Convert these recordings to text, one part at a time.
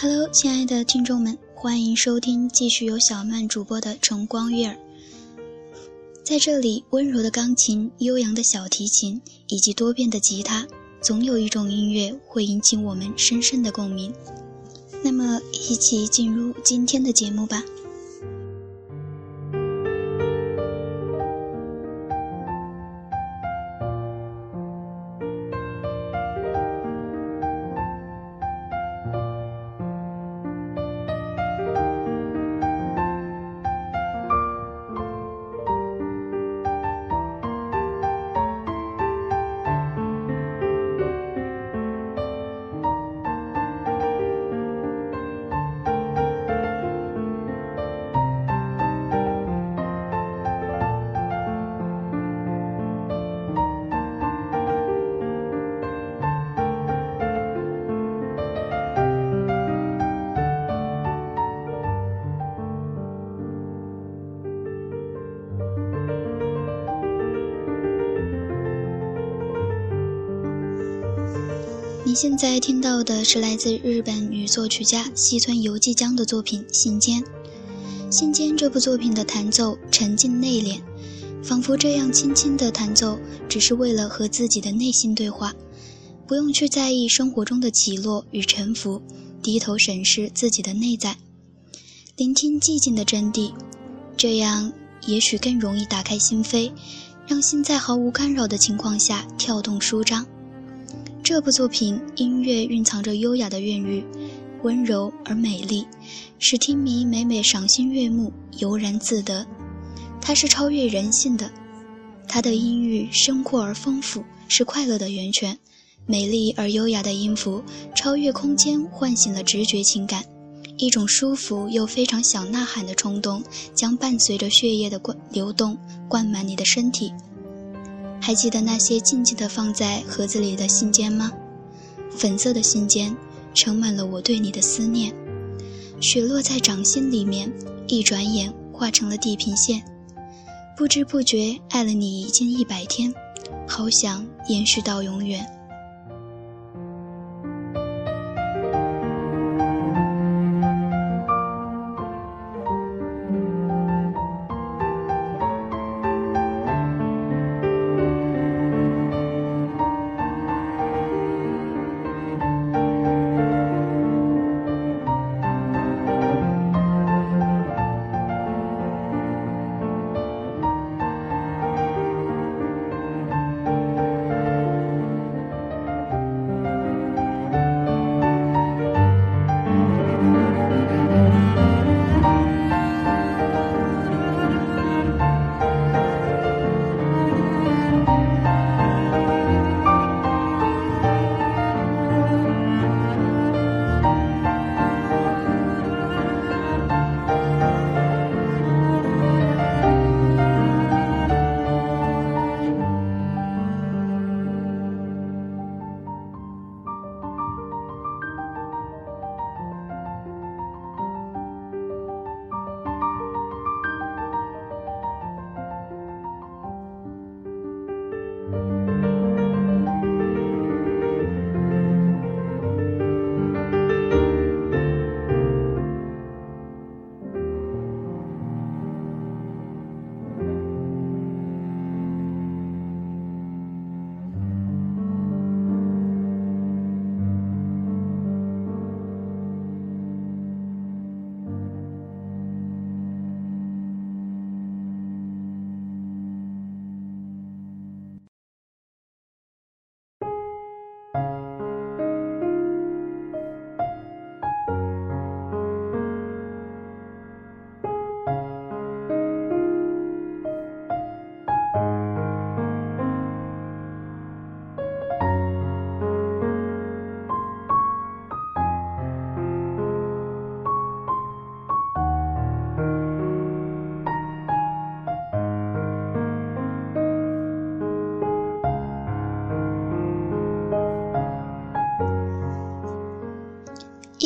Hello，亲爱的听众们，欢迎收听继续由小曼主播的《晨光悦耳》。在这里，温柔的钢琴、悠扬的小提琴以及多变的吉他，总有一种音乐会引起我们深深的共鸣。那么，一起进入今天的节目吧。你现在听到的是来自日本女作曲家西村由纪江的作品《信笺》。《信笺》这部作品的弹奏沉静内敛，仿佛这样轻轻的弹奏，只是为了和自己的内心对话，不用去在意生活中的起落与沉浮，低头审视自己的内在，聆听寂静的真谛，这样也许更容易打开心扉，让心在毫无干扰的情况下跳动舒张。这部作品音乐蕴藏着优雅的韵律，温柔而美丽，使听迷每每赏心悦目，悠然自得。它是超越人性的，它的音域深阔而丰富，是快乐的源泉。美丽而优雅的音符超越空间，唤醒了直觉情感，一种舒服又非常想呐喊的冲动，将伴随着血液的灌流动，灌满你的身体。还记得那些静静的放在盒子里的信笺吗？粉色的信笺，盛满了我对你的思念。雪落在掌心里面，一转眼化成了地平线。不知不觉爱了你已经一百天，好想延续到永远。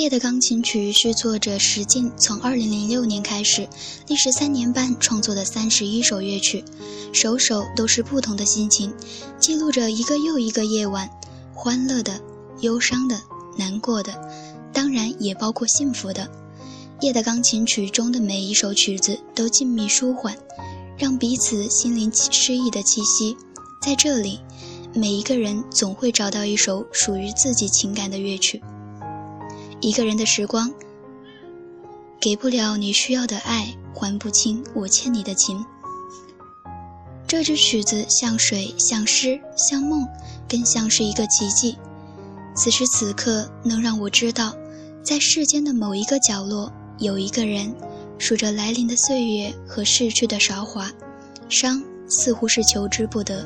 夜的钢琴曲是作者石进从2006年开始，历时三年半创作的三十一首乐曲，首首都是不同的心情，记录着一个又一个夜晚，欢乐的、忧伤的、难过的，当然也包括幸福的。夜的钢琴曲中的每一首曲子都静谧舒缓，让彼此心灵诗意的气息。在这里，每一个人总会找到一首属于自己情感的乐曲。一个人的时光，给不了你需要的爱，还不清我欠你的情。这支曲子像水，像诗，像梦，更像是一个奇迹。此时此刻，能让我知道，在世间的某一个角落。有一个人数着来临的岁月和逝去的韶华，伤似乎是求之不得。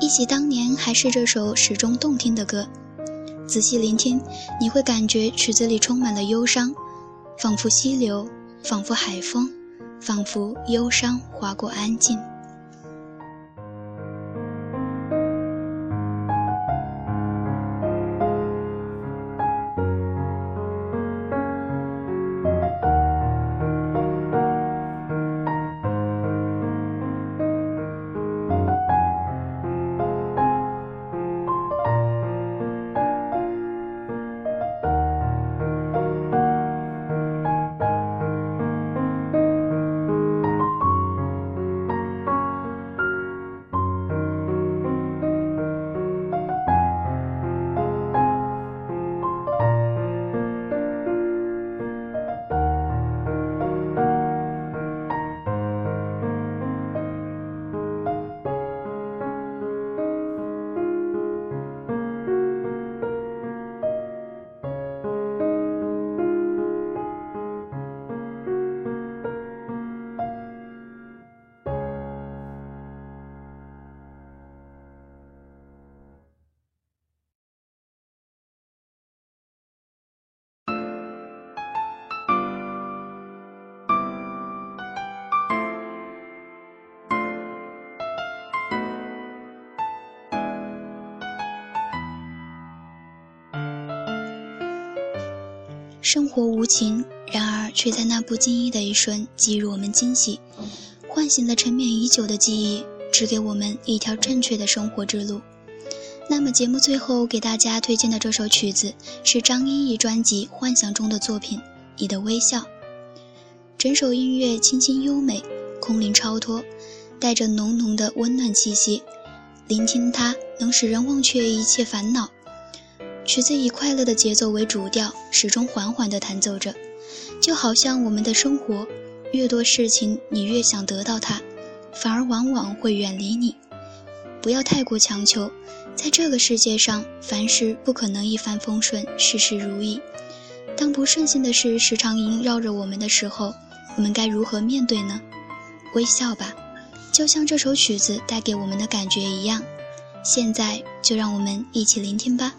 忆起当年，还是这首始终动听的歌。仔细聆听，你会感觉曲子里充满了忧伤，仿佛溪流，仿佛海风，仿佛忧伤划过安静。生活无情，然而却在那不经意的一瞬给予我们惊喜，唤醒了沉眠已久的记忆，指给我们一条正确的生活之路。那么节目最后给大家推荐的这首曲子是张依依专辑《幻想》中的作品《你的微笑》。整首音乐清新优美，空灵超脱，带着浓浓的温暖气息，聆听它能使人忘却一切烦恼。曲子以快乐的节奏为主调，始终缓缓地弹奏着，就好像我们的生活，越多事情你越想得到它，反而往往会远离你。不要太过强求，在这个世界上，凡事不可能一帆风顺，事事如意。当不顺心的事时常萦绕着我们的时候，我们该如何面对呢？微笑吧，就像这首曲子带给我们的感觉一样。现在就让我们一起聆听吧。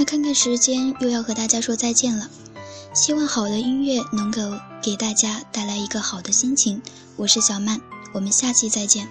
那看看时间，又要和大家说再见了。希望好的音乐能够给大家带来一个好的心情。我是小曼，我们下期再见。